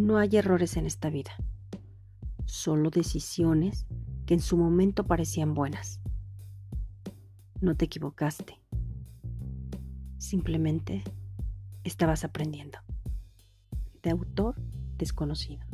No hay errores en esta vida, solo decisiones que en su momento parecían buenas. No te equivocaste, simplemente estabas aprendiendo. De autor desconocido.